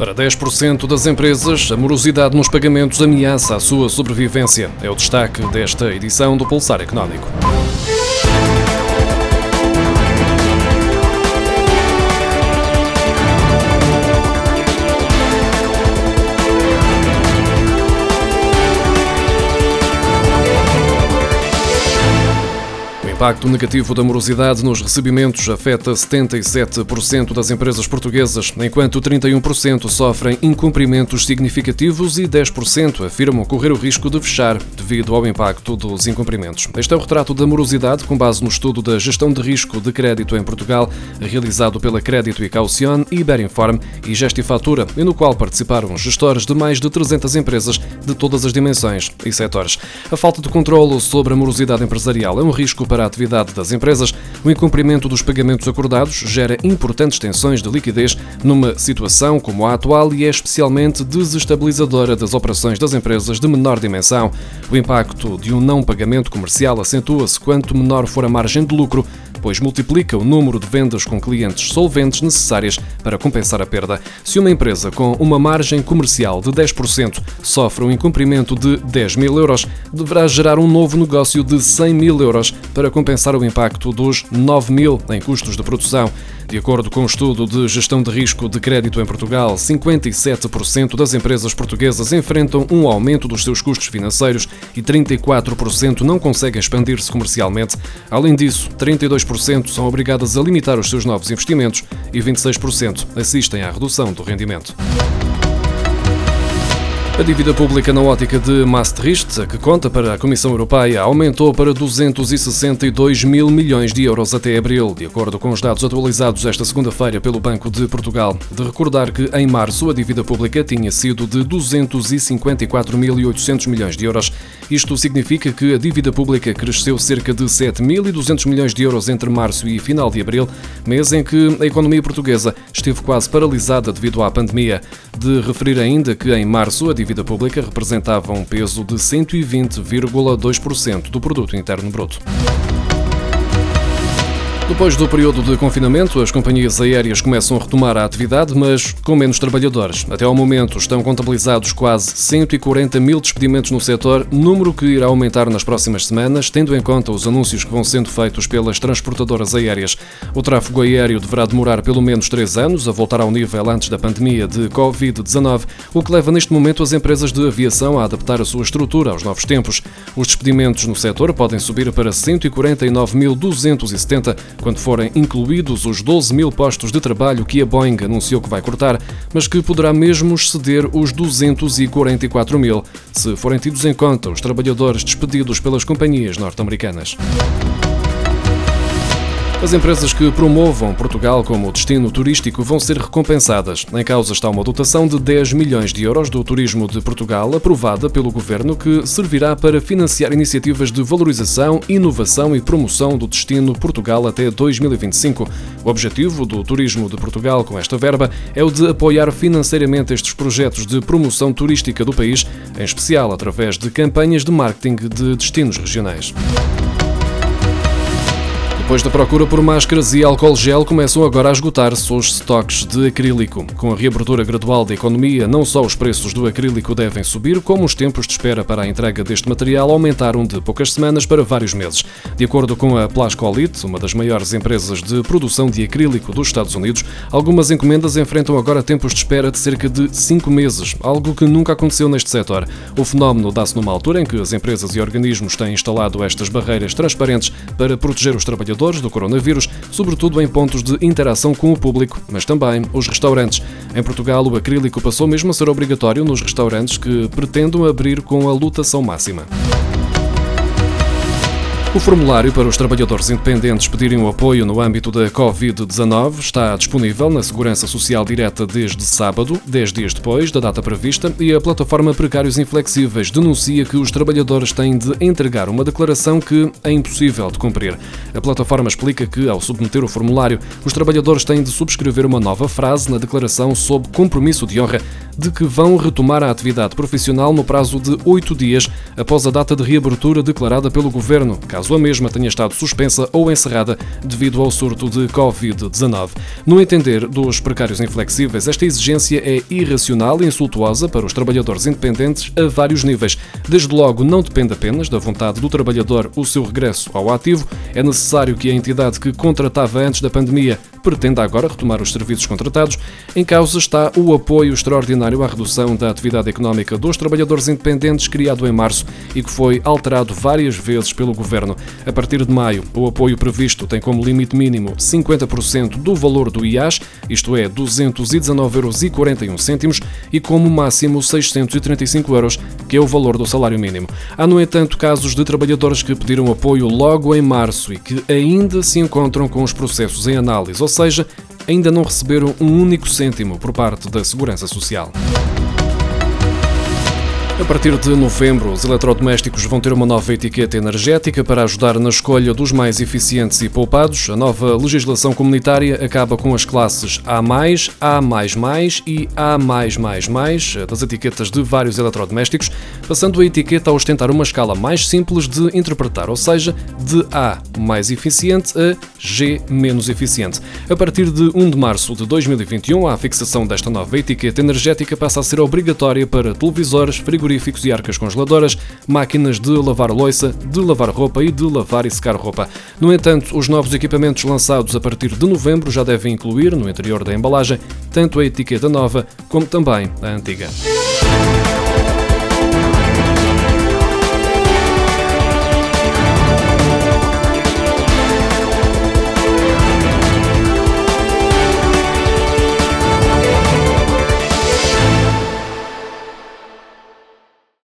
Para 10% das empresas, a morosidade nos pagamentos ameaça a sua sobrevivência. É o destaque desta edição do Pulsar Económico. Impacto negativo da morosidade nos recebimentos afeta 77% das empresas portuguesas, enquanto 31% sofrem incumprimentos significativos e 10% afirmam correr o risco de fechar devido ao impacto dos incumprimentos. Este é o retrato da morosidade com base no estudo da gestão de risco de crédito em Portugal, realizado pela Crédito e Caucione, Iberinform e Gestifatura, e no qual participaram gestores de mais de 300 empresas de todas as dimensões e setores. A falta de controlo sobre a morosidade empresarial é um risco para a atividade das empresas, o incumprimento dos pagamentos acordados gera importantes tensões de liquidez numa situação como a atual e é especialmente desestabilizadora das operações das empresas de menor dimensão. O impacto de um não pagamento comercial acentua-se quanto menor for a margem de lucro pois multiplica o número de vendas com clientes solventes necessárias para compensar a perda. Se uma empresa com uma margem comercial de 10% sofre um incumprimento de 10 mil euros, deverá gerar um novo negócio de 100 mil euros para compensar o impacto dos 9 mil em custos de produção. De acordo com o um estudo de gestão de risco de crédito em Portugal, 57% das empresas portuguesas enfrentam um aumento dos seus custos financeiros e 34% não conseguem expandir-se comercialmente. Além disso, 32% são obrigadas a limitar os seus novos investimentos e 26% assistem à redução do rendimento. A dívida pública na ótica de Maastricht, que conta para a Comissão Europeia, aumentou para 262 mil milhões de euros até abril, de acordo com os dados atualizados esta segunda-feira pelo Banco de Portugal. De recordar que, em março, a dívida pública tinha sido de 254.800 milhões de euros. Isto significa que a dívida pública cresceu cerca de 7.200 milhões de euros entre março e final de abril, mês em que a economia portuguesa esteve quase paralisada devido à pandemia. De referir ainda que, em março, a dívida dívida pública representava um peso de 120,2% do produto interno bruto. Depois do período de confinamento, as companhias aéreas começam a retomar a atividade, mas com menos trabalhadores. Até ao momento estão contabilizados quase 140 mil despedimentos no setor, número que irá aumentar nas próximas semanas, tendo em conta os anúncios que vão sendo feitos pelas transportadoras aéreas. O tráfego aéreo deverá demorar pelo menos três anos a voltar ao nível antes da pandemia de Covid-19, o que leva neste momento as empresas de aviação a adaptar a sua estrutura aos novos tempos. Os despedimentos no setor podem subir para 149.270 quando forem incluídos os 12 mil postos de trabalho que a Boeing anunciou que vai cortar, mas que poderá mesmo exceder os 244 mil, se forem tidos em conta os trabalhadores despedidos pelas companhias norte-americanas. As empresas que promovam Portugal como destino turístico vão ser recompensadas. Em causa está uma dotação de 10 milhões de euros do Turismo de Portugal, aprovada pelo Governo, que servirá para financiar iniciativas de valorização, inovação e promoção do destino Portugal até 2025. O objetivo do Turismo de Portugal com esta verba é o de apoiar financeiramente estes projetos de promoção turística do país, em especial através de campanhas de marketing de destinos regionais. Depois da procura por máscaras e álcool gel, começam agora a esgotar-se os estoques de acrílico. Com a reabertura gradual da economia, não só os preços do acrílico devem subir, como os tempos de espera para a entrega deste material aumentaram de poucas semanas para vários meses. De acordo com a Plascolite, uma das maiores empresas de produção de acrílico dos Estados Unidos, algumas encomendas enfrentam agora tempos de espera de cerca de cinco meses, algo que nunca aconteceu neste setor. O fenómeno dá-se numa altura em que as empresas e organismos têm instalado estas barreiras transparentes para proteger os trabalhadores do coronavírus, sobretudo em pontos de interação com o público, mas também os restaurantes. Em Portugal, o acrílico passou mesmo a ser obrigatório nos restaurantes que pretendam abrir com a lotação máxima. O formulário para os trabalhadores independentes pedirem o apoio no âmbito da Covid-19 está disponível na Segurança Social Direta desde sábado, 10 dias depois da data prevista, e a plataforma Precários Inflexíveis denuncia que os trabalhadores têm de entregar uma declaração que é impossível de cumprir. A plataforma explica que, ao submeter o formulário, os trabalhadores têm de subscrever uma nova frase na declaração sob compromisso de honra de que vão retomar a atividade profissional no prazo de oito dias após a data de reabertura declarada pelo Governo, caso a mesma tenha estado suspensa ou encerrada devido ao surto de Covid-19. No entender dos precários inflexíveis, esta exigência é irracional e insultuosa para os trabalhadores independentes a vários níveis. Desde logo, não depende apenas da vontade do trabalhador o seu regresso ao ativo, é necessário que a entidade que contratava antes da pandemia pretenda agora retomar os serviços contratados. Em causa está o apoio extraordinário à redução da atividade económica dos trabalhadores independentes, criado em março e que foi alterado várias vezes pelo Governo. A partir de maio, o apoio previsto tem como limite mínimo 50% do valor do IAS, isto é, 219,41 euros, e como máximo 635 euros, que é o valor do salário mínimo. Há, no entanto, casos de trabalhadores que pediram apoio logo em março e que ainda se encontram com os processos em análise, ou seja, ainda não receberam um único cêntimo por parte da Segurança Social. A partir de novembro, os eletrodomésticos vão ter uma nova etiqueta energética para ajudar na escolha dos mais eficientes e poupados. A nova legislação comunitária acaba com as classes A, A e A das etiquetas de vários eletrodomésticos, passando a etiqueta a ostentar uma escala mais simples de interpretar, ou seja, de A mais eficiente a G menos eficiente. A partir de 1 de março de 2021, a fixação desta nova etiqueta energética passa a ser obrigatória para televisores, frigoríficos frigoríficos e arcas congeladoras, máquinas de lavar louça, de lavar roupa e de lavar e secar roupa. No entanto, os novos equipamentos lançados a partir de novembro já devem incluir, no interior da embalagem, tanto a etiqueta nova como também a antiga.